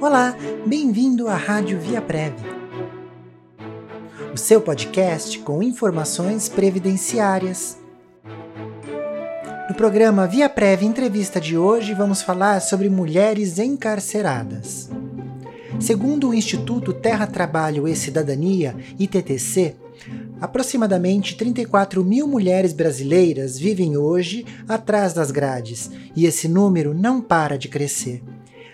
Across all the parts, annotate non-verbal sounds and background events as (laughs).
Olá, bem-vindo à Rádio Via Prev. O seu podcast com informações previdenciárias. No programa Via Prev Entrevista de hoje, vamos falar sobre mulheres encarceradas. Segundo o Instituto Terra, Trabalho e Cidadania, ITTC, Aproximadamente 34 mil mulheres brasileiras vivem hoje atrás das grades e esse número não para de crescer.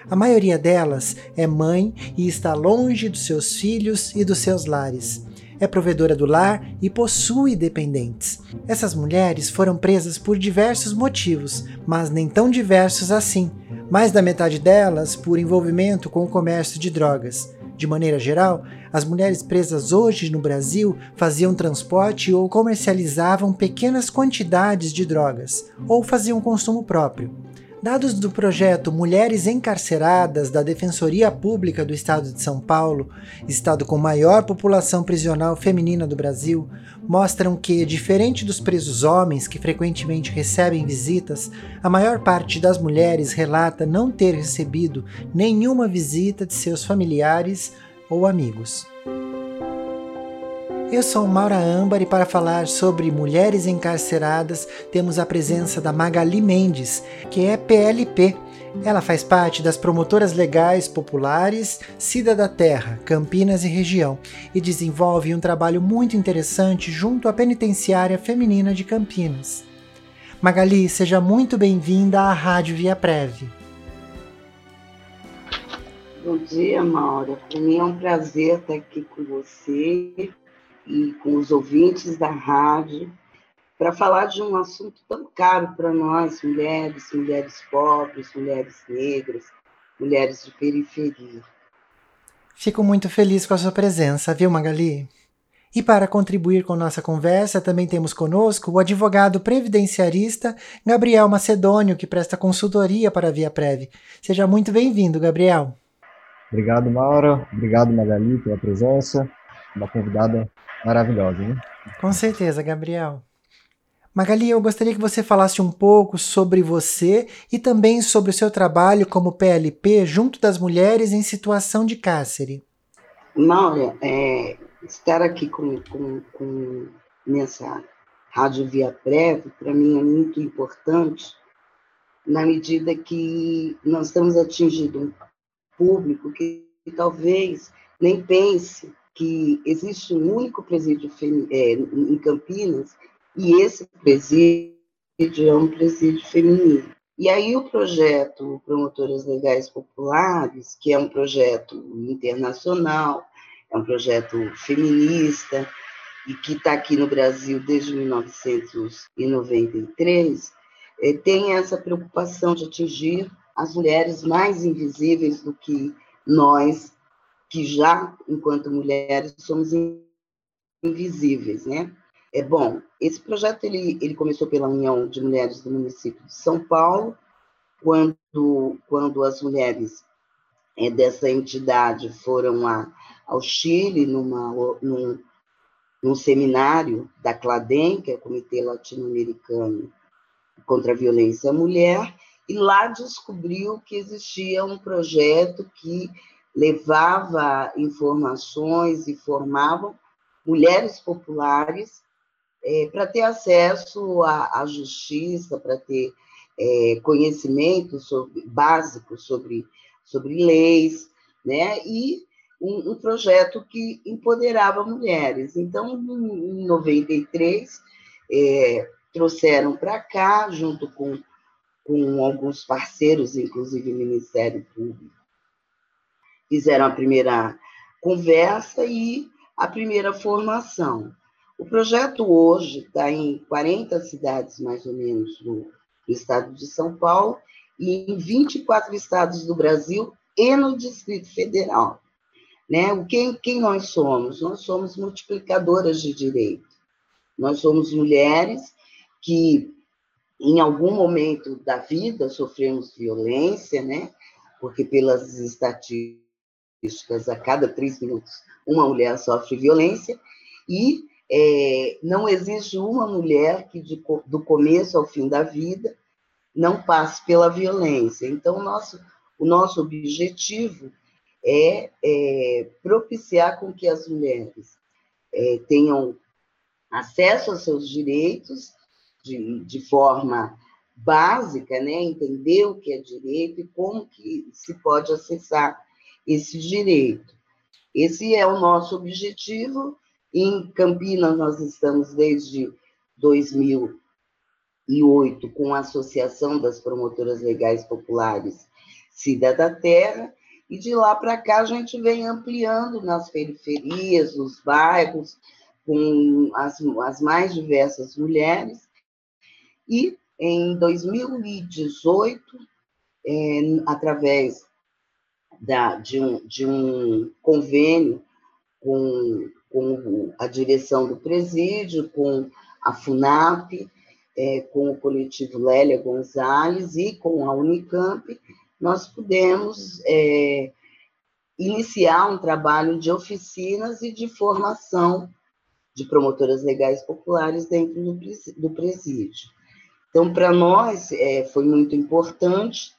A maioria delas é mãe e está longe dos seus filhos e dos seus lares. É provedora do lar e possui dependentes. Essas mulheres foram presas por diversos motivos, mas nem tão diversos assim. Mais da metade delas por envolvimento com o comércio de drogas. De maneira geral, as mulheres presas hoje no Brasil faziam transporte ou comercializavam pequenas quantidades de drogas, ou faziam consumo próprio. Dados do projeto Mulheres Encarceradas da Defensoria Pública do Estado de São Paulo, estado com maior população prisional feminina do Brasil, mostram que, diferente dos presos homens que frequentemente recebem visitas, a maior parte das mulheres relata não ter recebido nenhuma visita de seus familiares ou amigos. Eu sou Maura Âmbar e para falar sobre mulheres encarceradas temos a presença da Magali Mendes, que é PLP. Ela faz parte das promotoras legais populares Cida da Terra, Campinas e região e desenvolve um trabalho muito interessante junto à Penitenciária Feminina de Campinas. Magali, seja muito bem-vinda à Rádio Via Prev. Bom dia, Maura. Para mim é um prazer estar aqui com você e com os ouvintes da rádio para falar de um assunto tão caro para nós, mulheres, mulheres pobres, mulheres negras, mulheres de periferia. Fico muito feliz com a sua presença, viu, Magali? E para contribuir com nossa conversa, também temos conosco o advogado previdenciarista Gabriel Macedônio, que presta consultoria para a Via Prev. Seja muito bem-vindo, Gabriel. Obrigado, Maura. Obrigado, Magali, pela presença. Uma convidada maravilhosa, né? Com certeza, Gabriel. Magali, eu gostaria que você falasse um pouco sobre você e também sobre o seu trabalho como PLP junto das mulheres em situação de cárcere. Maura, é, estar aqui com, com, com nessa rádio via breve, para mim é muito importante, na medida que nós estamos atingindo público que, que talvez nem pense que existe um único presídio é, em Campinas e esse presídio é um presídio feminino. E aí o projeto Promotoras Legais Populares, que é um projeto internacional, é um projeto feminista e que está aqui no Brasil desde 1993, é, tem essa preocupação de atingir as mulheres mais invisíveis do que nós, que já, enquanto mulheres, somos invisíveis, né? É bom, esse projeto ele, ele começou pela União de Mulheres do município de São Paulo, quando, quando as mulheres é, dessa entidade foram a, ao Chile, numa, num, num seminário da CLADEM, que é o Comitê Latino-Americano contra a Violência à Mulher, e lá descobriu que existia um projeto que levava informações e formava mulheres populares é, para ter acesso à, à justiça, para ter é, conhecimento sobre, básico sobre, sobre leis, né? e um, um projeto que empoderava mulheres. Então, em 93, é, trouxeram para cá, junto com com alguns parceiros, inclusive o Ministério Público. Fizeram a primeira conversa e a primeira formação. O projeto hoje está em 40 cidades, mais ou menos, no, no estado de São Paulo e em 24 estados do Brasil e no Distrito Federal. Né? Quem, quem nós somos? Nós somos multiplicadoras de direito. Nós somos mulheres que em algum momento da vida sofremos violência, né? Porque pelas estatísticas, a cada três minutos uma mulher sofre violência e é, não existe uma mulher que de, do começo ao fim da vida não passe pela violência. Então, o nosso, o nosso objetivo é, é propiciar com que as mulheres é, tenham acesso aos seus direitos de, de forma básica, né? entender o que é direito e como que se pode acessar esse direito. Esse é o nosso objetivo. Em Campinas, nós estamos desde 2008 com a Associação das Promotoras Legais Populares Cida da Terra, e de lá para cá a gente vem ampliando nas periferias, nos bairros, com as, as mais diversas mulheres. E em 2018, é, através da, de, um, de um convênio com, com a direção do presídio, com a FUNAP, é, com o coletivo Lélia Gonzalez e com a Unicamp, nós pudemos é, iniciar um trabalho de oficinas e de formação de promotoras legais populares dentro do, presídio. Então, para nós, é, foi muito importante,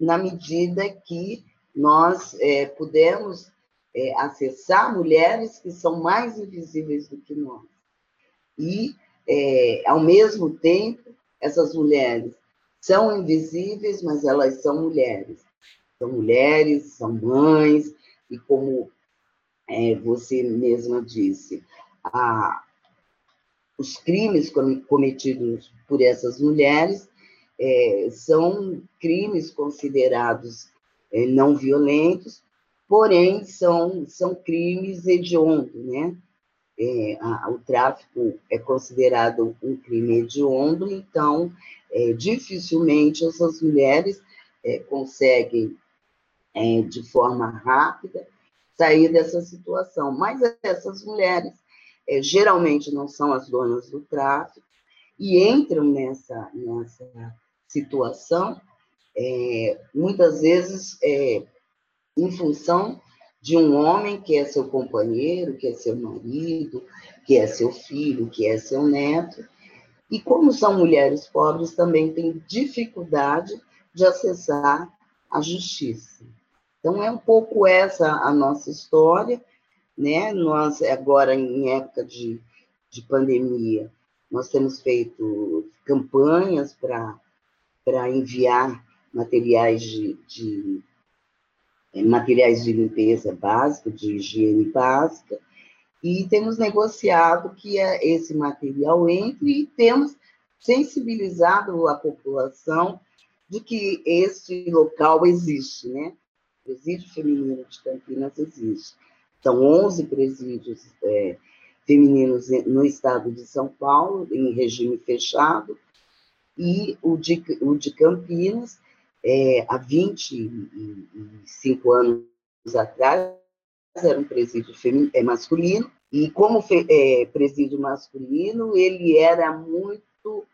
na medida que nós é, pudemos é, acessar mulheres que são mais invisíveis do que nós. E, é, ao mesmo tempo, essas mulheres são invisíveis, mas elas são mulheres. São mulheres, são mães, e como é, você mesma disse, a, os crimes cometidos por essas mulheres é, são crimes considerados não violentos, porém são, são crimes hediondos, né? É, a, o tráfico é considerado um crime hediondo, então é, dificilmente essas mulheres é, conseguem, é, de forma rápida, sair dessa situação. Mas essas mulheres é, geralmente não são as donas do tráfico e entram nessa, nessa situação é, muitas vezes é, em função de um homem que é seu companheiro, que é seu marido, que é seu filho, que é seu neto. E como são mulheres pobres, também têm dificuldade de acessar a justiça. Então, é um pouco essa a nossa história, né? Nós, agora, em época de, de pandemia, nós temos feito campanhas para enviar materiais de, de é, materiais de limpeza básica, de higiene básica, e temos negociado que é esse material entre e temos sensibilizado a população de que este local existe, né? O presídio feminino de Campinas existe. São 11 presídios é, femininos no estado de São Paulo, em regime fechado, e o de, o de Campinas é, há 25 anos atrás, era um presídio feminino, é, masculino, e como fe, é, presídio masculino, ele era muito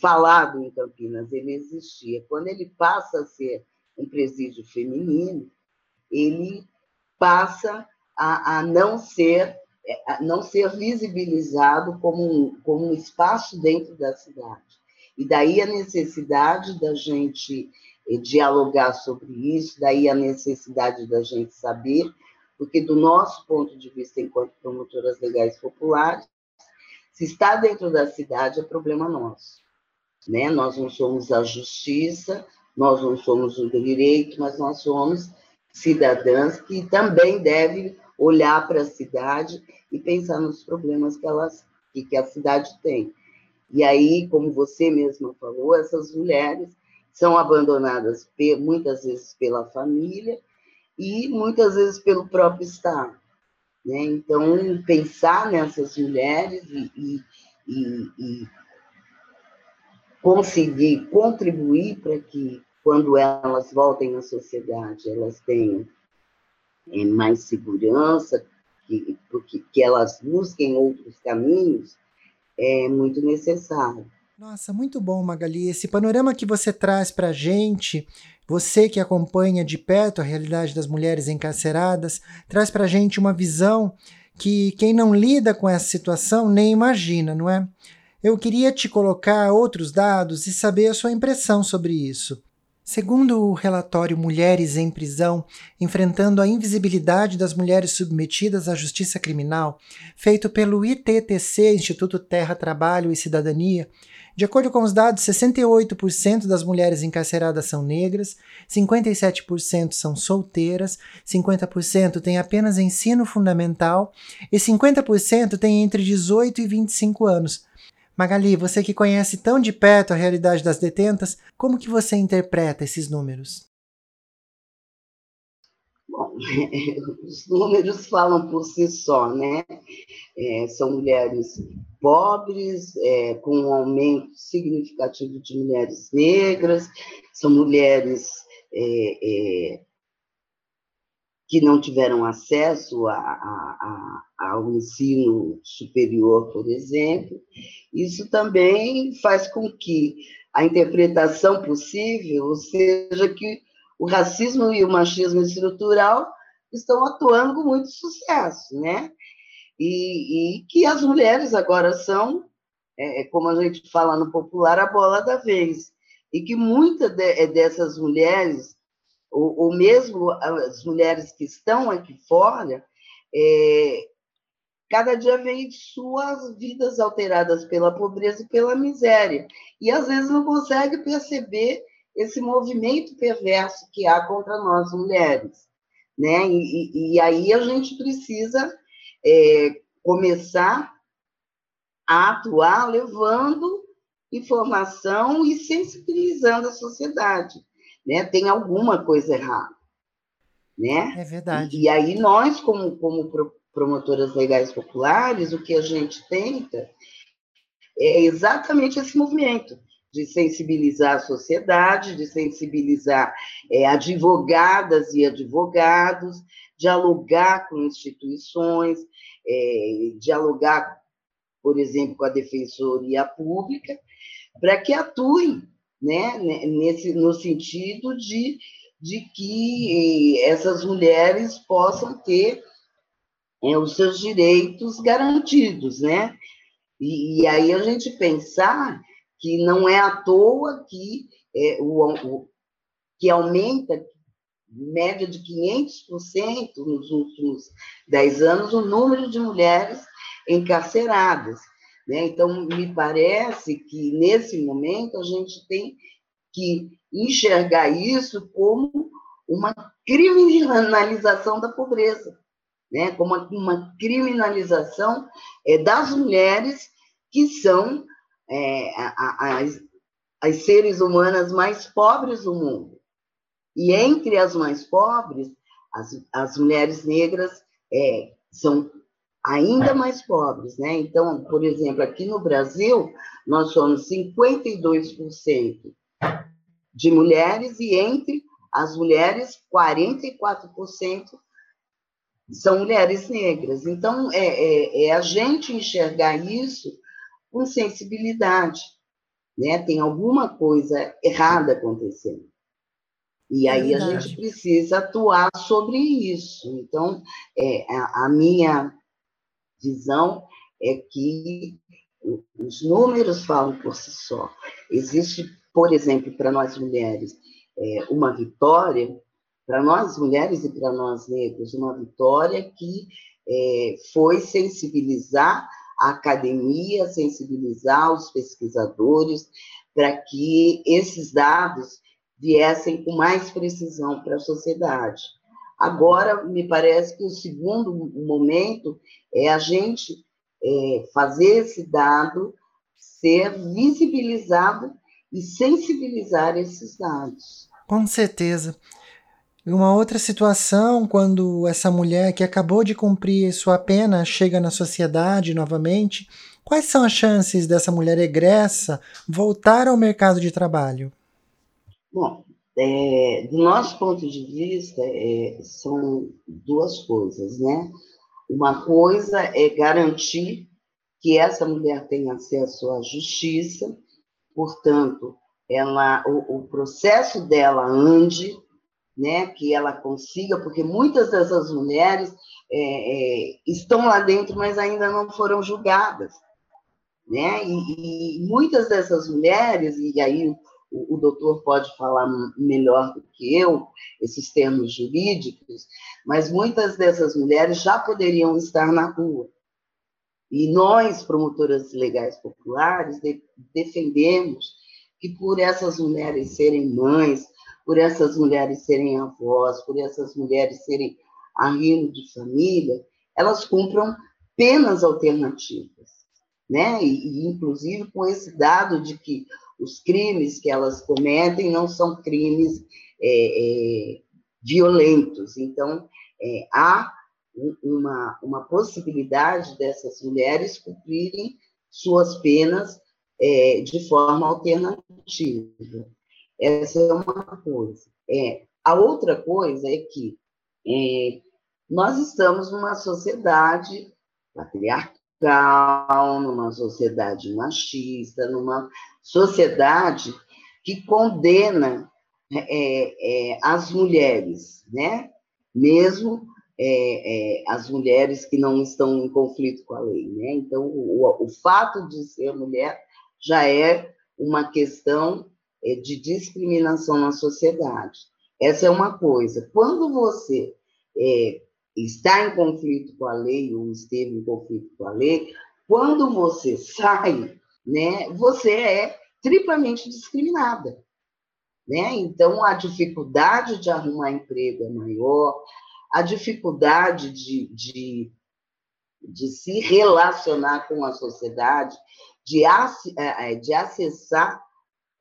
falado em Campinas, ele existia. Quando ele passa a ser um presídio feminino, ele passa a, a não ser é, a não ser visibilizado como um, como um espaço dentro da cidade. E daí a necessidade da gente dialogar sobre isso, daí a necessidade da gente saber, porque do nosso ponto de vista, enquanto promotoras legais populares, se está dentro da cidade é problema nosso. Né? Nós não somos a justiça, nós não somos o direito, mas nós somos cidadãs que também devem olhar para a cidade e pensar nos problemas que, elas, que, a cidade tem. E aí, como você mesma falou, essas mulheres são abandonadas muitas vezes pela família e muitas vezes pelo próprio Estado. Né? Então, pensar nessas mulheres e, e, e, e conseguir contribuir para que, quando elas voltem à sociedade, elas tenham é, mais segurança, que, que elas busquem outros caminhos, é muito necessário. Nossa, muito bom, Magali. Esse panorama que você traz para a gente, você que acompanha de perto a realidade das mulheres encarceradas, traz para a gente uma visão que quem não lida com essa situação nem imagina, não é? Eu queria te colocar outros dados e saber a sua impressão sobre isso. Segundo o relatório Mulheres em Prisão, enfrentando a invisibilidade das mulheres submetidas à justiça criminal, feito pelo ITTC, Instituto Terra, Trabalho e Cidadania, de acordo com os dados, 68% das mulheres encarceradas são negras, 57% são solteiras, 50% têm apenas ensino fundamental e 50% têm entre 18 e 25 anos, Magali, você que conhece tão de perto a realidade das detentas, como que você interpreta esses números? Bom, (laughs) os números falam por si só, né? É, são mulheres pobres, é, com um aumento significativo de mulheres negras, são mulheres é, é que não tiveram acesso a, a, a, ao ensino superior, por exemplo. Isso também faz com que a interpretação possível seja que o racismo e o machismo estrutural estão atuando com muito sucesso, né? E, e que as mulheres agora são, é, como a gente fala no popular, a bola da vez. E que muitas de, dessas mulheres ou, ou mesmo as mulheres que estão aqui fora, é, cada dia vem suas vidas alteradas pela pobreza e pela miséria. E às vezes não consegue perceber esse movimento perverso que há contra nós mulheres. Né? E, e aí a gente precisa é, começar a atuar levando informação e sensibilizando a sociedade né, tem alguma coisa errada. Né? É verdade. E, e aí nós, como, como promotoras legais populares, o que a gente tenta é exatamente esse movimento de sensibilizar a sociedade, de sensibilizar é, advogadas e advogados, dialogar com instituições, é, dialogar, por exemplo, com a Defensoria Pública, para que atuem né, nesse, no sentido de, de que essas mulheres possam ter é, os seus direitos garantidos, né? E, e, aí a gente pensar que não é à toa que, é, o, o, que aumenta média de 500% nos últimos 10 anos o número de mulheres encarceradas. Né? Então, me parece que, nesse momento, a gente tem que enxergar isso como uma criminalização da pobreza, né? como uma criminalização é, das mulheres que são é, as, as seres humanas mais pobres do mundo. E entre as mais pobres, as, as mulheres negras é, são ainda mais pobres, né? Então, por exemplo, aqui no Brasil, nós somos 52% de mulheres e entre as mulheres, 44% são mulheres negras. Então, é, é, é, a gente enxergar isso com sensibilidade, né? Tem alguma coisa errada acontecendo. E aí a gente precisa atuar sobre isso. Então, é, a, a minha visão é que os números falam por si só. Existe, por exemplo, para nós mulheres, é, uma vitória, para nós mulheres e para nós negros, uma vitória que é, foi sensibilizar a academia, sensibilizar os pesquisadores, para que esses dados viessem com mais precisão para a sociedade. Agora, me parece que o segundo momento é a gente é, fazer esse dado ser visibilizado e sensibilizar esses dados. Com certeza. Uma outra situação, quando essa mulher que acabou de cumprir sua pena chega na sociedade novamente, quais são as chances dessa mulher egressa voltar ao mercado de trabalho? Bom, é, do nosso ponto de vista, é, são duas coisas, né? Uma coisa é garantir que essa mulher tenha acesso à justiça, portanto, ela, o, o processo dela ande, né? Que ela consiga, porque muitas dessas mulheres é, é, estão lá dentro, mas ainda não foram julgadas, né? E, e muitas dessas mulheres, e aí o, o doutor pode falar melhor do que eu, esses termos jurídicos, mas muitas dessas mulheres já poderiam estar na rua. E nós, promotoras legais populares, de, defendemos que por essas mulheres serem mães, por essas mulheres serem avós, por essas mulheres serem arrimo de família, elas cumpram penas alternativas, né? E, e, inclusive com esse dado de que os crimes que elas cometem não são crimes é, é, violentos. Então, é, há uma, uma possibilidade dessas mulheres cumprirem suas penas é, de forma alternativa. Essa é uma coisa. É, a outra coisa é que é, nós estamos numa sociedade patriarcal, numa sociedade machista, numa sociedade que condena é, é, as mulheres, né? Mesmo é, é, as mulheres que não estão em conflito com a lei, né? Então, o, o fato de ser mulher já é uma questão é, de discriminação na sociedade. Essa é uma coisa. Quando você é, está em conflito com a lei ou esteve em conflito com a lei, quando você sai, né, você é triplamente discriminada. Né? Então, a dificuldade de arrumar emprego é maior, a dificuldade de, de, de se relacionar com a sociedade, de, é, é, de acessar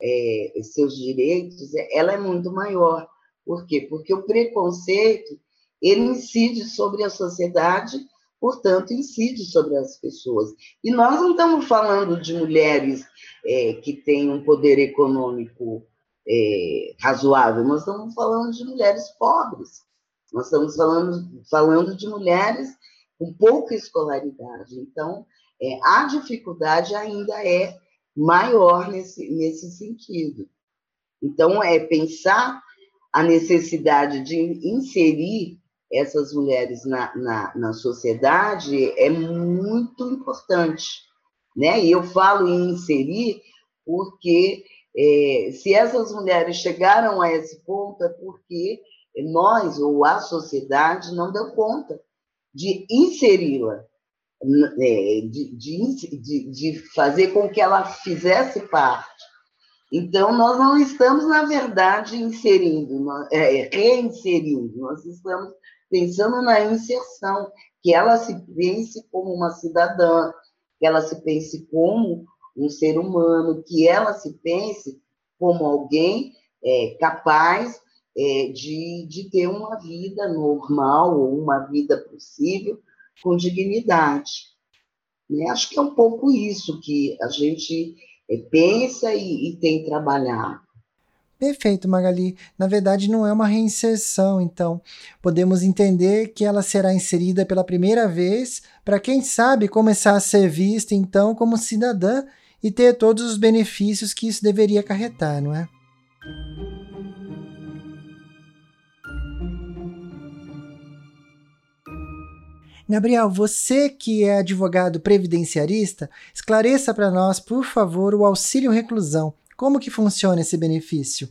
é, seus direitos, ela é muito maior. Por quê? Porque o preconceito ele incide sobre a sociedade, portanto, incide sobre as pessoas. E nós não estamos falando de mulheres é, que têm um poder econômico é, razoável, nós estamos falando de mulheres pobres, nós estamos falando, falando de mulheres com pouca escolaridade. Então, é, a dificuldade ainda é maior nesse, nesse sentido. Então, é pensar a necessidade de inserir essas mulheres na, na, na sociedade é muito importante. Né? E eu falo em inserir porque é, se essas mulheres chegaram a esse ponto é porque nós, ou a sociedade, não deu conta de inseri-la, de, de, de fazer com que ela fizesse parte. Então, nós não estamos, na verdade, inserindo, é, reinserindo, nós estamos pensando na inserção, que ela se pense como uma cidadã, que ela se pense como um ser humano, que ela se pense como alguém é, capaz é, de, de ter uma vida normal ou uma vida possível com dignidade. Né? Acho que é um pouco isso que a gente é, pensa e, e tem trabalhado. Perfeito, Magali. Na verdade, não é uma reinserção, então podemos entender que ela será inserida pela primeira vez para quem sabe começar a ser vista então como cidadã e ter todos os benefícios que isso deveria acarretar, não é? Gabriel, você que é advogado previdenciarista, esclareça para nós, por favor, o auxílio reclusão. Como que funciona esse benefício?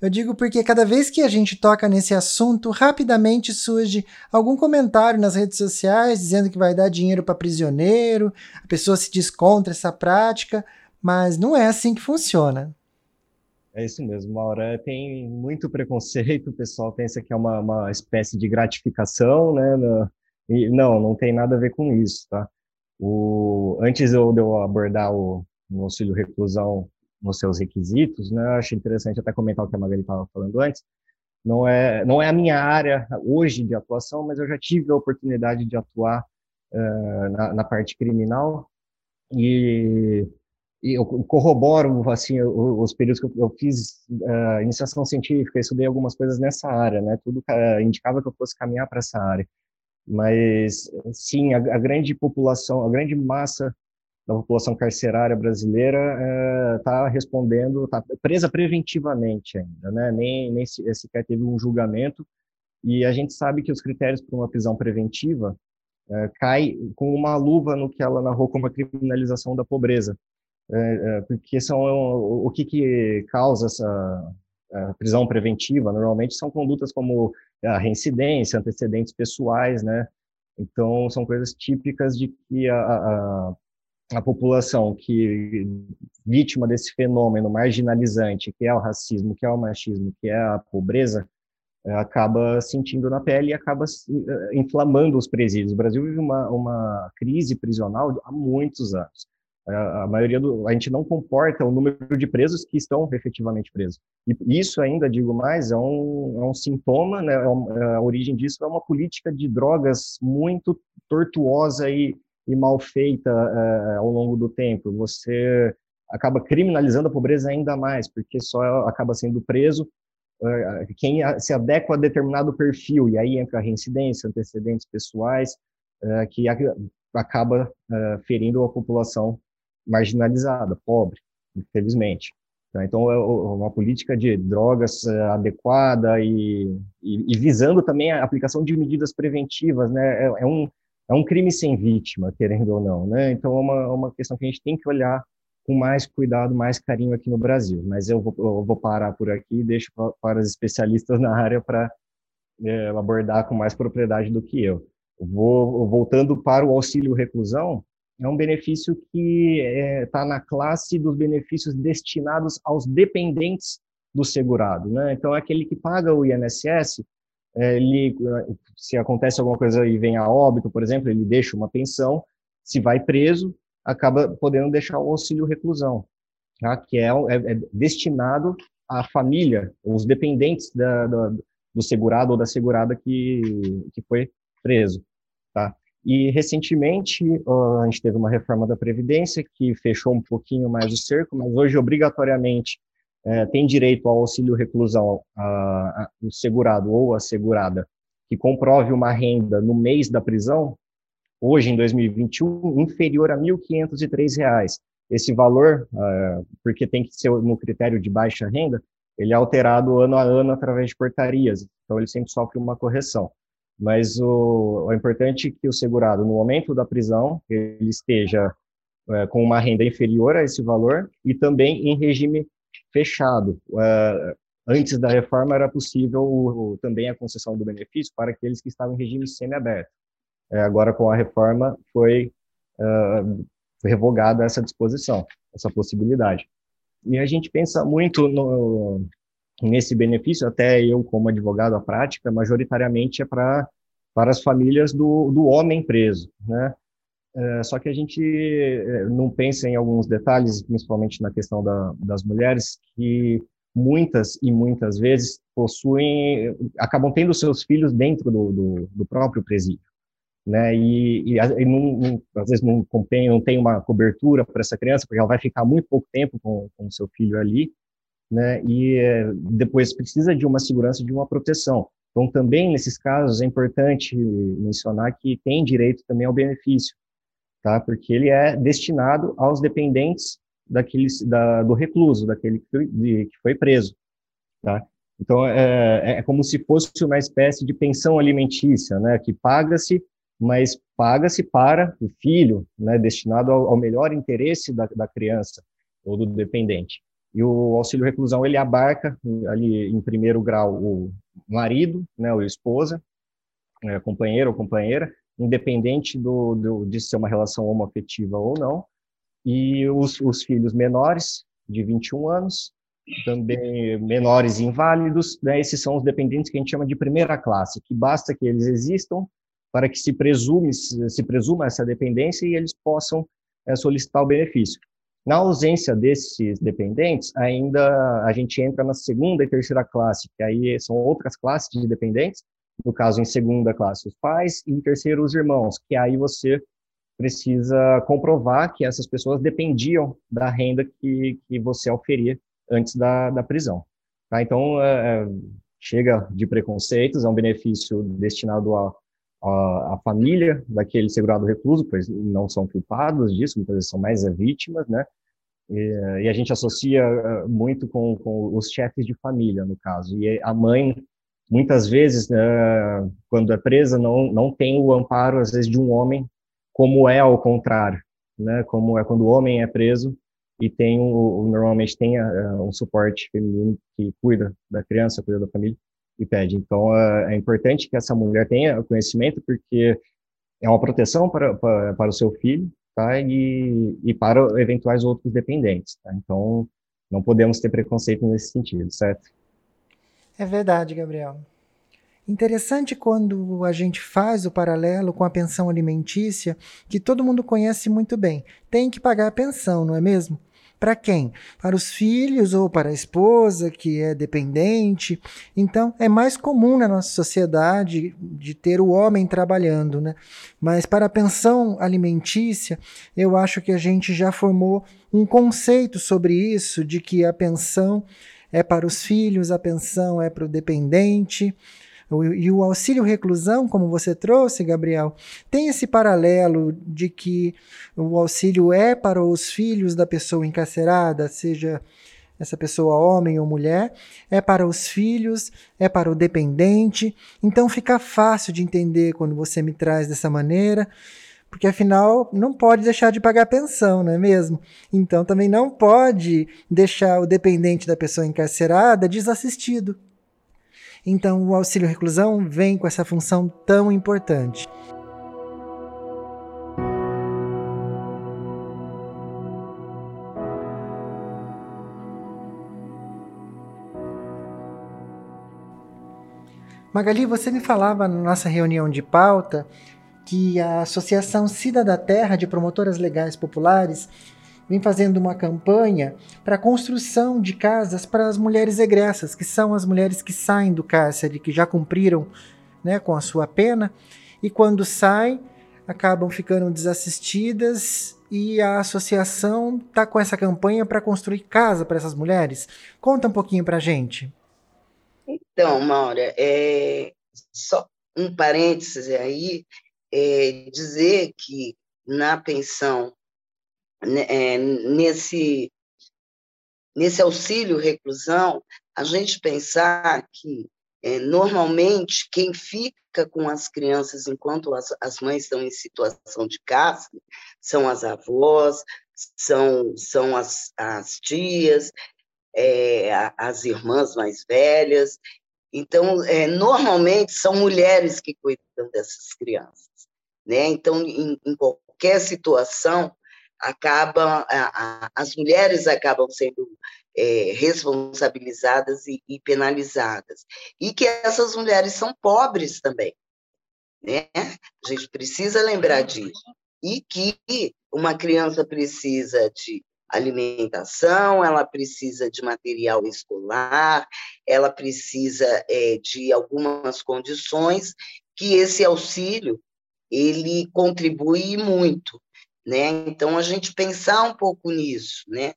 Eu digo porque cada vez que a gente toca nesse assunto, rapidamente surge algum comentário nas redes sociais dizendo que vai dar dinheiro para prisioneiro, a pessoa se diz contra essa prática, mas não é assim que funciona. É isso mesmo, Maura. Tem muito preconceito, o pessoal pensa que é uma, uma espécie de gratificação, né? E não, não tem nada a ver com isso, tá? O, antes de eu abordar o, o auxílio reclusão nos seus requisitos, né, eu acho interessante até comentar o que a Magali estava falando antes, não é, não é a minha área hoje de atuação, mas eu já tive a oportunidade de atuar uh, na, na, parte criminal e, e, eu corroboro, assim, os períodos que eu, eu fiz uh, iniciação científica, estudei algumas coisas nessa área, né, tudo indicava que eu fosse caminhar para essa área. Mas, sim, a, a, grande população, a grande massa da população carcerária brasileira está eh, respondendo, está presa preventivamente ainda, né? nem, nem sequer teve um julgamento, e a gente sabe que os critérios para uma prisão preventiva eh, cai com uma luva no que ela narrou como a criminalização da pobreza. é, porque são o, o que, que causa essa prisão preventiva. Normalmente são condutas como a reincidência, antecedentes pessoais, né? Então são coisas típicas de que a, a, a população que vítima desse fenômeno marginalizante, que é o racismo, que é o machismo, que é a pobreza, é, acaba sentindo na pele e acaba é, inflamando os presídios. O Brasil vive uma, uma crise prisional há muitos anos. A, maioria do, a gente não comporta o número de presos que estão efetivamente presos. E isso ainda, digo mais, é um, é um sintoma, né, é, é a origem disso é uma política de drogas muito tortuosa e, e mal feita é, ao longo do tempo. Você acaba criminalizando a pobreza ainda mais, porque só acaba sendo preso é, quem se adequa a determinado perfil, e aí entra a reincidência, antecedentes pessoais, é, que acaba ferindo a população marginalizada, pobre, infelizmente. Tá? Então, é uma política de drogas adequada e, e, e, visando também a aplicação de medidas preventivas, né? É, é, um, é um crime sem vítima, querendo ou não, né? Então, é uma, uma questão que a gente tem que olhar com mais cuidado, mais carinho aqui no Brasil. Mas eu vou, eu vou parar por aqui e deixo para, os especialistas (laughs) na área para é, abordar com mais propriedade do que eu. Vou voltando para o auxílio reclusão, é um benefício que está é, tá na classe dos benefícios destinados aos dependentes do segurado. Né? Então, é aquele que paga o INSS, é, ele, se acontece alguma coisa e vem a óbito, por exemplo, ele deixa uma pensão, se vai preso, acaba podendo deixar o auxílio reclusão, tá? que é, é, é destinado à família, os dependentes da, da, do segurado ou da segurada que, que foi preso. Tá? E recentemente a gente teve uma reforma da Previdência que fechou um pouquinho mais o cerco, mas hoje obrigatoriamente é, tem direito ao auxílio reclusão a, a, o segurado ou a segurada que comprove uma renda no mês da prisão, hoje em 2021, inferior a R$ 1.503. Esse valor, uh, porque tem que ser no critério de baixa renda, ele é alterado ano a ano através de portarias, então ele sempre sofre uma correção. Mas o, o importante é que o segurado, no momento da prisão, ele esteja é, com uma renda inferior a esse valor e também em regime fechado. É, antes da reforma era possível o, também a concessão do benefício para aqueles que estavam em regime semiaberto. É, agora, com a reforma, foi, foi revogada essa disposição, essa possibilidade. E a gente pensa muito no, nesse benefício, até eu como advogado à prática, majoritariamente é para para as famílias do, do homem preso, né? É, só que a gente é, não pensa em alguns detalhes, principalmente na questão da, das mulheres, que muitas e muitas vezes possuem, acabam tendo seus filhos dentro do, do, do próprio presídio, né? E, e, e não, não, às vezes não, não tem uma cobertura para essa criança, porque ela vai ficar muito pouco tempo com o seu filho ali, né? E é, depois precisa de uma segurança, de uma proteção. Então, também nesses casos é importante mencionar que tem direito também ao benefício, tá? Porque ele é destinado aos dependentes daquele, da, do recluso, daquele que, de, que foi preso, tá? Então, é, é, como se fosse uma espécie de pensão alimentícia, né? Que paga-se, mas paga-se para o filho, né? Destinado ao, ao melhor interesse da, da criança ou do dependente. E o auxílio reclusão ele abarca ali em primeiro grau o marido, né, ou esposa, é, companheiro ou companheira, independente do, do, de ser uma relação homoafetiva ou não, e os, os filhos menores de 21 anos, também menores inválidos, né, esses são os dependentes que a gente chama de primeira classe, que basta que eles existam para que se presume se presuma essa dependência e eles possam é, solicitar o benefício. Na ausência desses dependentes, ainda a gente entra na segunda e terceira classe, que aí são outras classes de dependentes, no caso, em segunda classe, os pais, e em terceiro, os irmãos, que aí você precisa comprovar que essas pessoas dependiam da renda que, que você oferia antes da, da prisão. Tá? Então, é, é chega de preconceitos, é um benefício destinado a a, a, família daquele segurado recluso, pois não são culpados disso, muitas vezes são mais vítimas, né? E, e a gente associa eh, muito com, com, os chefes de família, no caso. E a mãe, muitas vezes, né, quando é presa, não, não tem o amparo, às vezes, de um homem, como é ao contrário, né? Como é quando o homem é preso e tem um, normalmente tem uh, um suporte feminino que cuida da criança, cuida da família e pede. Então, uh, é importante que essa mulher tenha conhecimento, porque é uma proteção para, para, para o seu filho, tá? E, e para eventuais outros dependentes, tá? Então, não podemos ter preconceito nesse sentido, certo? É verdade, Gabriel. Interessante quando a gente faz o paralelo com a pensão alimentícia, que todo mundo conhece muito bem. Tem que pagar a pensão, não é mesmo? Para quem? Para os filhos ou para a esposa que é dependente. Então, é mais comum na nossa sociedade de ter o homem trabalhando, né? Mas para a pensão alimentícia, eu acho que a gente já formou um conceito sobre isso, de que a pensão é para os filhos, a pensão é para o dependente. E o auxílio reclusão, como você trouxe, Gabriel, tem esse paralelo de que o auxílio é para os filhos da pessoa encarcerada, seja essa pessoa homem ou mulher, é para os filhos, é para o dependente. Então fica fácil de entender quando você me traz dessa maneira, porque afinal não pode deixar de pagar pensão, não é mesmo? Então também não pode deixar o dependente da pessoa encarcerada desassistido. Então, o auxílio reclusão vem com essa função tão importante. Magali, você me falava na nossa reunião de pauta que a Associação Cida da Terra de Promotoras Legais Populares vem fazendo uma campanha para a construção de casas para as mulheres egressas, que são as mulheres que saem do cárcere, que já cumpriram né, com a sua pena, e quando saem, acabam ficando desassistidas e a associação está com essa campanha para construir casa para essas mulheres. Conta um pouquinho para a gente. Então, Maura, é, só um parênteses aí, é, dizer que na pensão é, nesse, nesse auxílio reclusão, a gente pensar que, é, normalmente, quem fica com as crianças enquanto as, as mães estão em situação de cárcere são as avós, são, são as, as tias, é, as irmãs mais velhas. Então, é, normalmente, são mulheres que cuidam dessas crianças. Né? Então, em, em qualquer situação, acabam, a, a, as mulheres acabam sendo é, responsabilizadas e, e, penalizadas. E que essas mulheres são pobres também. Né? A gente precisa lembrar disso. E que uma criança precisa de alimentação, ela precisa de material escolar, ela precisa é, de algumas condições que esse auxílio ele contribui muito né? Então a gente pensar um pouco nisso, né?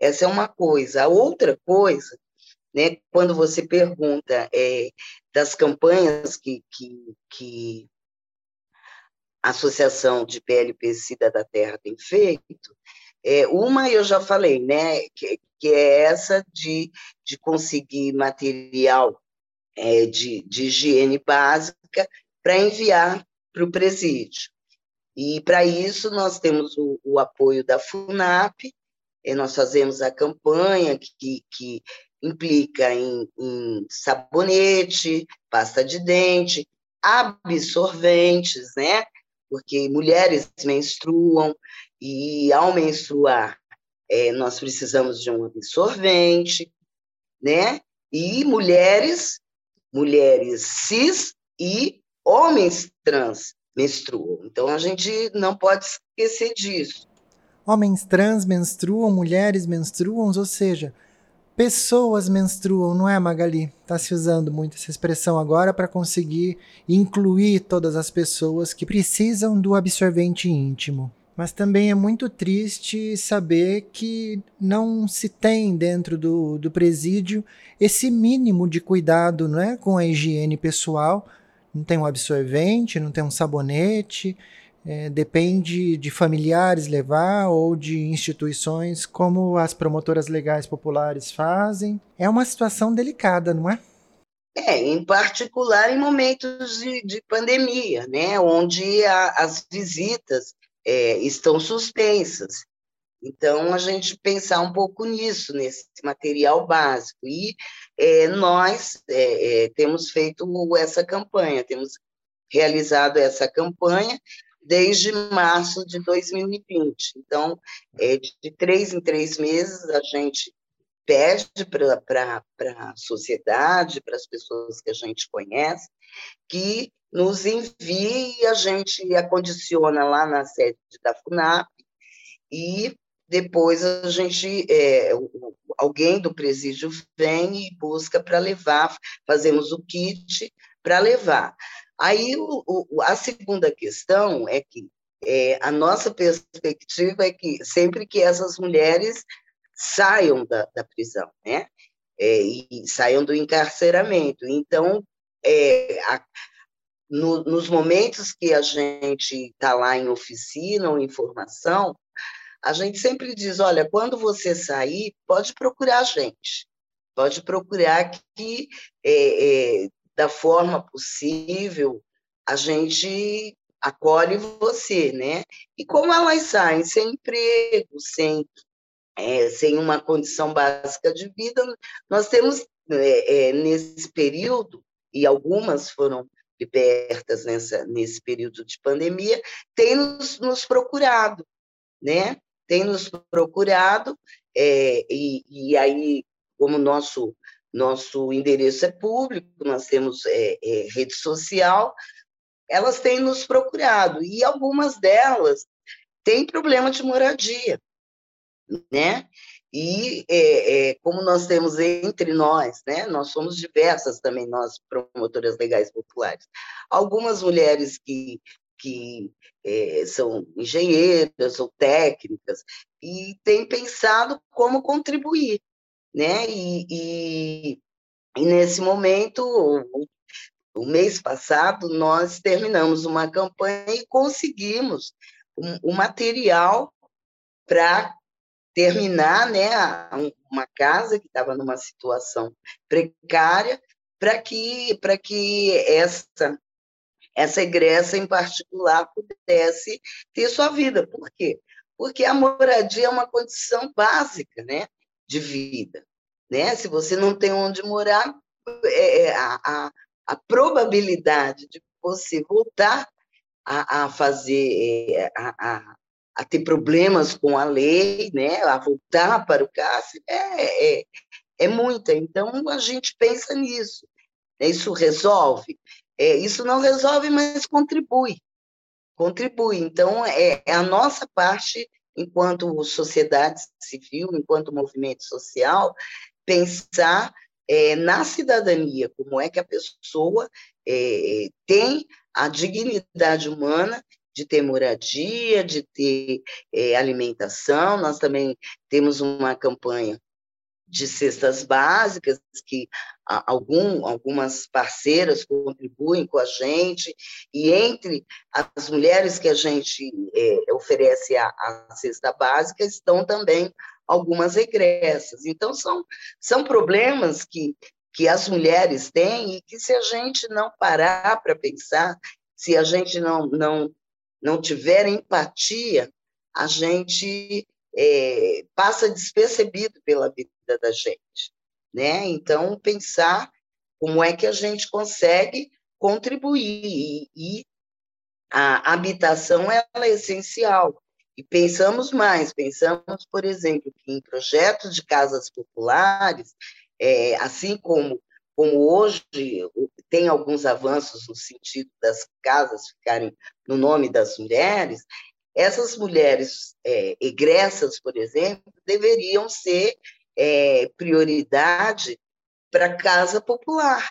Essa é uma coisa. A outra coisa, né? Quando você pergunta é, das campanhas que, que, que a Associação de PLP Cida da Terra tem feito, é, uma eu já falei, né? Que, que é essa de, de conseguir material é, de, de higiene básica para enviar para o presídio. E para isso nós temos o, o, apoio da FUNAP, nós fazemos a campanha que, que implica em, em, sabonete, pasta de dente, absorventes, né? Porque mulheres menstruam e ao menstruar é, nós precisamos de um absorvente, né? E mulheres, mulheres cis e homens trans menstruam. Então a gente não pode esquecer disso. Homens trans menstruam, mulheres menstruam, ou seja, pessoas menstruam, não é, Magali? Está se usando muito essa expressão agora para conseguir incluir todas as pessoas que precisam do absorvente íntimo. Mas também é muito triste saber que não se tem dentro do, do presídio esse mínimo de cuidado não é, com a higiene pessoal não tem um absorvente, não tem um sabonete, é, depende de familiares levar ou de instituições, como as promotoras legais populares fazem. É uma situação delicada, não é? É, em particular em momentos de, de pandemia, né, onde a, as visitas é, estão suspensas. Então, a gente pensar um pouco nisso, nesse material básico. E é, nós é, é, temos feito essa campanha, temos realizado essa campanha desde março de 2020. Então, é, de três em três meses, a gente pede para a sociedade, para as pessoas que a gente conhece, que nos envie e a gente acondiciona lá na sede da FUNAP e depois a gente, é, alguém do presídio vem e busca para levar, fazemos o kit para levar. Aí o, o, a segunda questão é que é, a nossa perspectiva é que sempre que essas mulheres saiam da, da prisão, né? É, e saiam do encarceramento. Então, é, a, no, nos momentos que a gente está lá em oficina ou em formação, a gente sempre diz: olha, quando você sair, pode procurar a gente, pode procurar que, é, é, da forma possível, a gente acolhe você, né? E como elas saem sem emprego, sem, é, sem uma condição básica de vida, nós temos, é, é, nesse período, e algumas foram libertas nessa, nesse período de pandemia, têm nos, nos procurado, né? Tem nos procurado, é, e, e, aí, como nosso, nosso endereço é público, nós temos é, é, rede social, elas têm nos procurado, e algumas delas têm problema de moradia, né? E é, é, como nós temos entre nós, né, nós somos diversas também, nós promotoras legais populares, algumas mulheres que que é, são engenheiras ou técnicas, e têm pensado como contribuir. Né? E, e, e nesse momento, o, o, mês passado, nós terminamos uma campanha e conseguimos o um, um material para terminar né, uma casa que estava numa situação precária, para que, que essa essa egressa em particular pudesse ter sua vida. Por quê? Porque a moradia é uma condição básica né, de vida. Né? Se você não tem onde morar, é, é a, a, a probabilidade de você voltar a, a fazer, é, a, a, ter problemas com a lei, né? a voltar para o cárcere, é, é, é muita. Então, a gente pensa nisso. Isso resolve? É, isso não resolve, mas contribui. Contribui. Então, é, é a nossa parte, enquanto sociedade civil, enquanto movimento social, pensar é, na cidadania, como é que a pessoa é, tem a dignidade humana de ter moradia, de ter é, alimentação. Nós também temos uma campanha de cestas básicas, que algum, algumas parceiras contribuem com a gente, e entre as mulheres que a gente é, oferece a, a cesta básica estão também algumas regressas. Então, são, são problemas que, que as mulheres têm e que, se a gente não parar para pensar, se a gente não, não, não tiver empatia, a gente é, passa despercebido pela vida da gente, né? Então pensar como é que a gente consegue contribuir e, a habitação ela é essencial. E pensamos mais, pensamos, por exemplo, que em projetos de casas populares, é, assim como, como hoje tem alguns avanços no sentido das casas ficarem no nome das mulheres, essas mulheres é, egressas, por exemplo, deveriam ser é, prioridade para casa popular.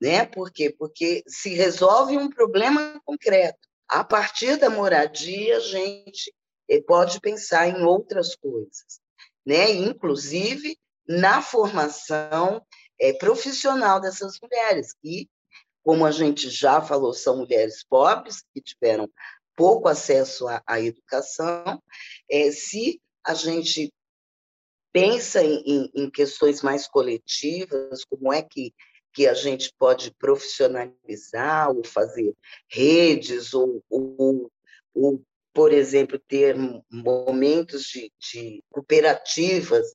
Né? Por quê? Porque se resolve um problema concreto. A partir da moradia, a gente é, pode pensar em outras coisas, né? inclusive na formação é, profissional dessas mulheres, que, como a gente já falou, são mulheres pobres, que tiveram pouco acesso à, à educação. É, se a gente pensa em, em, questões mais coletivas, como é que, que a gente pode profissionalizar ou fazer redes ou, ou, ou por exemplo, ter momentos de, de cooperativas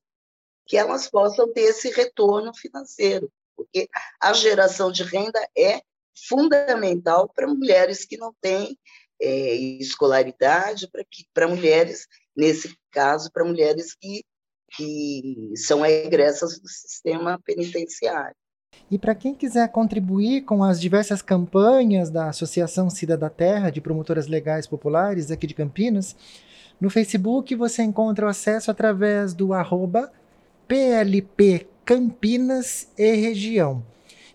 que elas possam ter esse retorno financeiro, porque a geração de renda é fundamental para mulheres que não têm é, escolaridade, para mulheres, nesse caso, para mulheres que, que são egressas do sistema penitenciário. E para quem quiser contribuir com as diversas campanhas da Associação Cida da Terra de Promotoras Legais Populares aqui de Campinas, no Facebook você encontra o acesso através do arroba PLP Campinas e Região.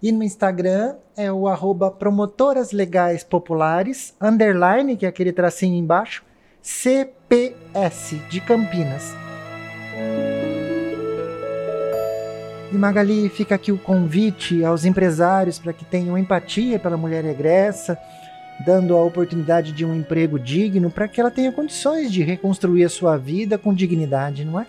E no Instagram é o arroba Promotoras Legais Populares, underline, que é aquele tracinho embaixo, CPS de Campinas. E Magali, fica aqui o convite aos empresários para que tenham empatia pela mulher egressa, dando a oportunidade de um emprego digno para que ela tenha condições de reconstruir a sua vida com dignidade, não é?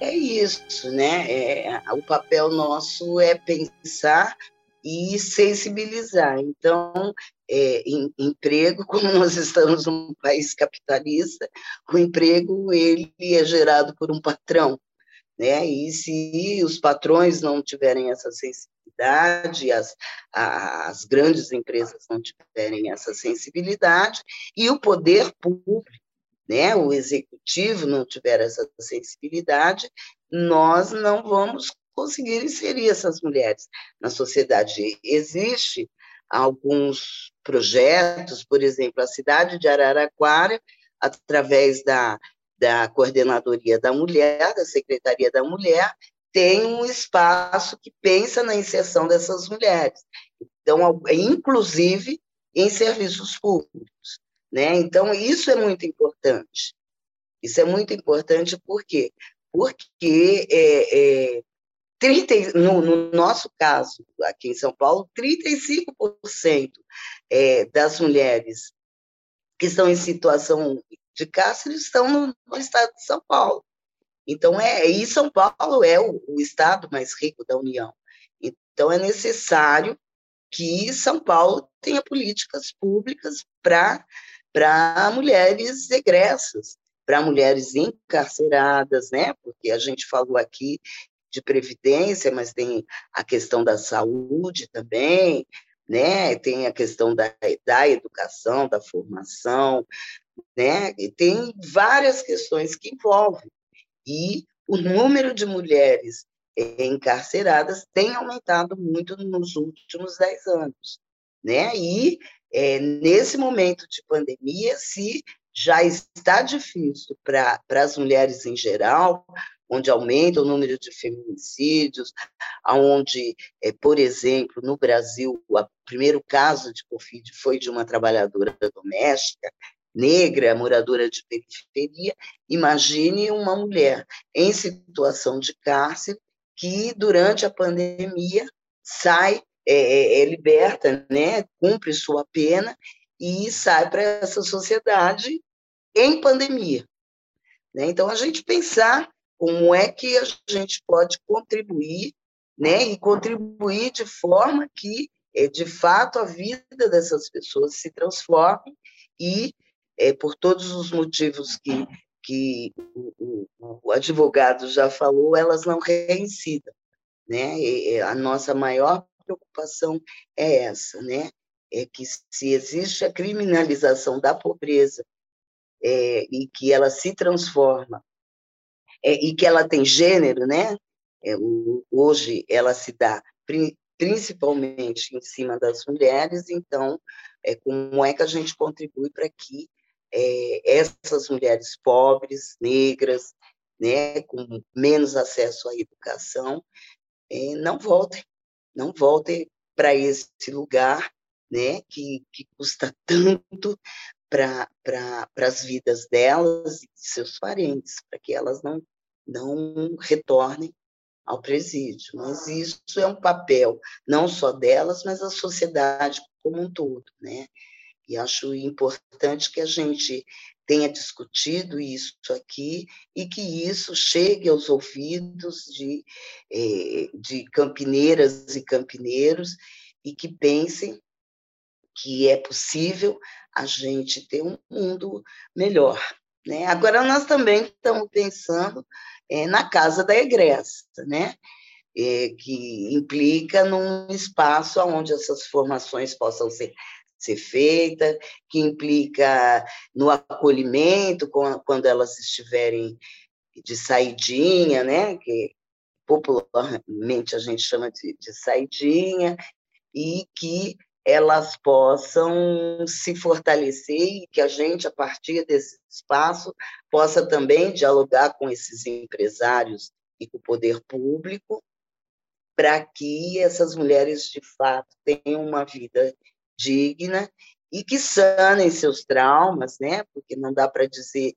É isso, né? É, o papel nosso é pensar e sensibilizar. Então, é, em, emprego, (laughs) como nós estamos num país capitalista, o emprego ele é gerado por um patrão, né? E se os patrões não tiverem essa sensibilidade, as, as grandes empresas não tiverem essa sensibilidade, e o poder público né, o executivo não tiver essa sensibilidade, nós não vamos conseguir inserir essas mulheres na sociedade. Existe alguns projetos, por exemplo, a cidade de Araraquara, através da, da Coordenadoria da Mulher, da Secretaria da Mulher, tem um espaço que pensa na inserção dessas mulheres. Então, inclusive em serviços públicos. Né? Então, isso é muito importante. Isso é muito importante por quê? Porque é, é, 30, no, no, nosso caso, aqui em São Paulo, 35% é, das mulheres que estão em situação de cárcere estão no, no, estado de São Paulo. Então, é, e São Paulo é o, o estado mais rico da União. Então, é necessário que São Paulo tenha políticas públicas para mulheres egressas, para mulheres encarceradas, né? Porque a gente falou aqui de previdência, mas tem a questão da saúde também, né? Tem a questão da, da educação, da formação, né? E tem várias questões que envolvem. E o número de mulheres encarceradas tem aumentado muito nos últimos dez anos, né? E é, nesse momento de pandemia, se já está difícil para as mulheres em geral, onde aumenta o número de feminicídios, onde, é, por exemplo, no Brasil, o primeiro caso de Covid foi de uma trabalhadora doméstica, negra, moradora de periferia. Imagine uma mulher em situação de cárcere que, durante a pandemia, sai é, é, é, liberta, né, cumpre sua pena e sai para essa sociedade em pandemia. Né? Então, a gente pensar como é que a gente pode contribuir, né, e contribuir de forma que, é, de fato, a vida dessas pessoas se transforme e, é, por todos os motivos que, que o, o, o advogado já falou, elas não reincidam. Né? E a nossa maior preocupação é essa, né? É que se existe a criminalização da pobreza é, e que ela se transforma é, e que ela tem gênero, né? É, o, hoje ela se dá pri, principalmente em cima das mulheres, então é, como é que a gente contribui para que é, essas mulheres pobres, negras, né, com menos acesso à educação, é, não voltem não voltem para esse lugar né, que, que custa tanto para pra, as vidas delas e de seus parentes, para que elas não, não retornem ao presídio. Mas isso é um papel não só delas, mas da sociedade como um todo. Né? E acho importante que a gente tenha discutido isso aqui e que isso chegue aos ouvidos de, eh, de campineiras e campineiros e que pensem que é possível a gente ter um mundo melhor. Né? Agora, nós também estamos pensando é, na casa da egressa, né? É, que implica num espaço onde essas formações possam ser, ser feitas, que implica no acolhimento quando elas estiverem de saidinha, né? que popularmente a gente chama de, de saidinha, e que elas possam se fortalecer e que a gente, a partir desse espaço, possa também dialogar com esses empresários e com o poder público, para que essas mulheres, de fato, tenham uma vida digna e que sanem seus traumas, né? Porque não dá para dizer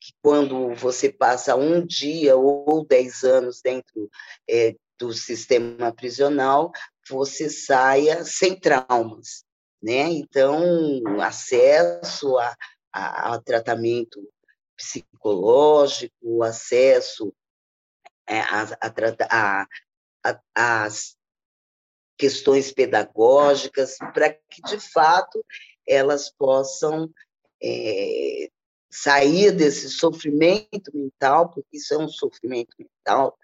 que quando você passa um dia ou dez anos dentro é, do sistema prisional, você saia sem traumas, né? Então, acesso a, a, a tratamento psicológico, acesso é, a, as questões pedagógicas, para que, de fato, elas possam é, sair desse sofrimento mental, porque isso é um sofrimento mental,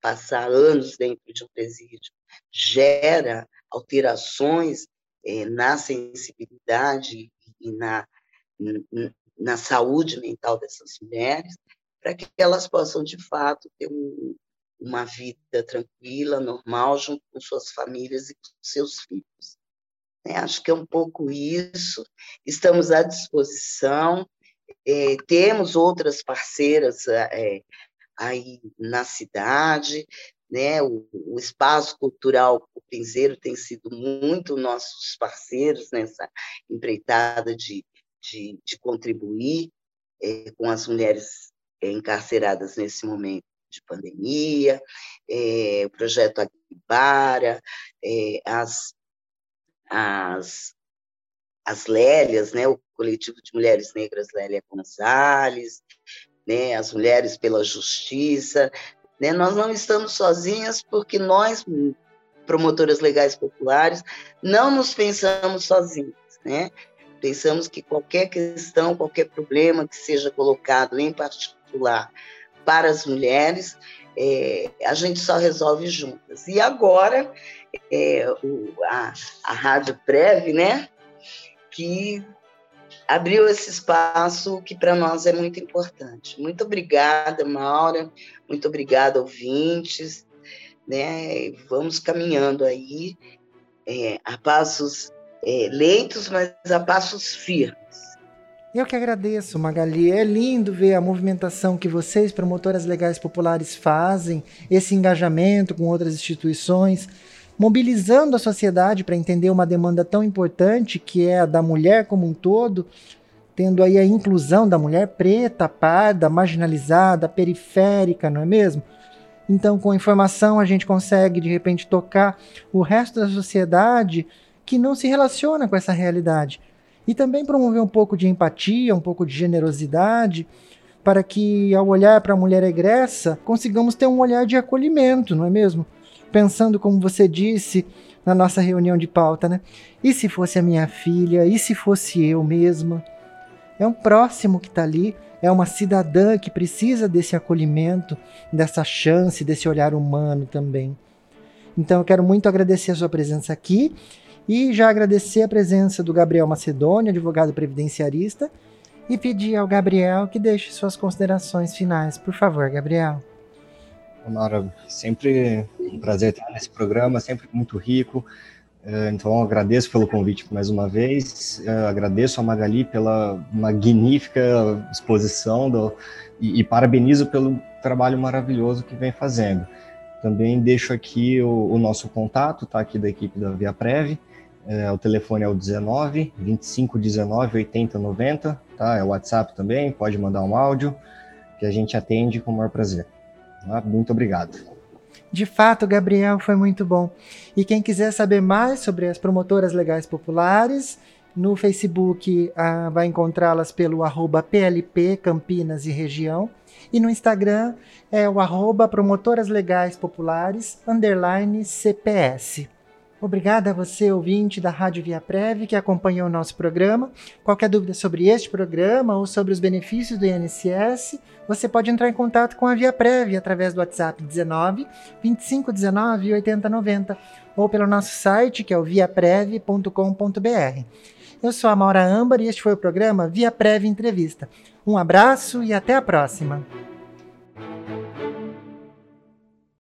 passar anos dentro de um presídio gera alterações é, na sensibilidade e na, na saúde mental dessas mulheres, para que elas possam, de fato, ter um, uma vida tranquila, normal, junto com suas famílias e com seus filhos. É, acho que é um pouco isso. Estamos à disposição. É, temos outras parceiras é, aí na cidade, né? O, o espaço cultural o Pinzeiro tem sido muito nossos parceiros nessa empreitada de, de, de contribuir é, com as mulheres é, encarceradas nesse momento de pandemia, é, o projeto Aguibara, é, as, as, as Lélias, né, o coletivo de mulheres negras Lélia Gonzalez, né, as mulheres pela justiça. Né? Nós não estamos sozinhas porque nós, promotoras legais populares, não nos pensamos sozinhas. Né? Pensamos que qualquer questão, qualquer problema que seja colocado em particular para as mulheres, é, a gente só resolve juntas. E agora, é, o, a, a Rádio Preve, né, que abriu esse espaço que para nós é muito importante. Muito obrigada, Maura, muito obrigada, ouvintes. Né? Vamos caminhando aí é, a passos é, leitos, mas a passos firmes. Eu que agradeço, Magali. É lindo ver a movimentação que vocês, promotoras legais populares, fazem, esse engajamento com outras instituições mobilizando a sociedade para entender uma demanda tão importante que é a da mulher como um todo, tendo aí a inclusão da mulher preta, parda, marginalizada, periférica, não é mesmo? Então, com informação, a gente consegue de repente tocar o resto da sociedade que não se relaciona com essa realidade. E também promover um pouco de empatia, um pouco de generosidade, para que ao olhar para a mulher egressa, consigamos ter um olhar de acolhimento, não é mesmo? Pensando como você disse na nossa reunião de pauta, né? E se fosse a minha filha? E se fosse eu mesma? É um próximo que está ali, é uma cidadã que precisa desse acolhimento, dessa chance, desse olhar humano também. Então eu quero muito agradecer a sua presença aqui e já agradecer a presença do Gabriel Macedônio, advogado previdenciarista, e pedir ao Gabriel que deixe suas considerações finais. Por favor, Gabriel. Mara, sempre um prazer estar nesse programa, sempre muito rico. É, então, agradeço pelo convite mais uma vez. É, agradeço a Magali pela magnífica exposição do, e, e, parabenizo pelo trabalho maravilhoso que vem fazendo. Também deixo aqui o, o nosso contato, tá aqui da equipe da Via Prev. É, o telefone é o 19 25 19 80 90, tá? É o WhatsApp também, pode mandar um áudio que a gente atende com o maior prazer. Tá? Muito obrigado. De fato, Gabriel, foi muito bom. E quem quiser saber mais sobre as promotoras legais populares, no Facebook ah, vai encontrá-las pelo arroba PLP Campinas e Região. E no Instagram é o arroba Promotoras Legais Populares, underline CPS. Obrigada a você, ouvinte da Rádio Via Prev, que acompanhou o nosso programa. Qualquer dúvida sobre este programa ou sobre os benefícios do INSS, você pode entrar em contato com a Via Prev através do WhatsApp 19 25 19 80 90 ou pelo nosso site, que é o viaprev.com.br. Eu sou a Maura Âmbar e este foi o programa Via Prev Entrevista. Um abraço e até a próxima!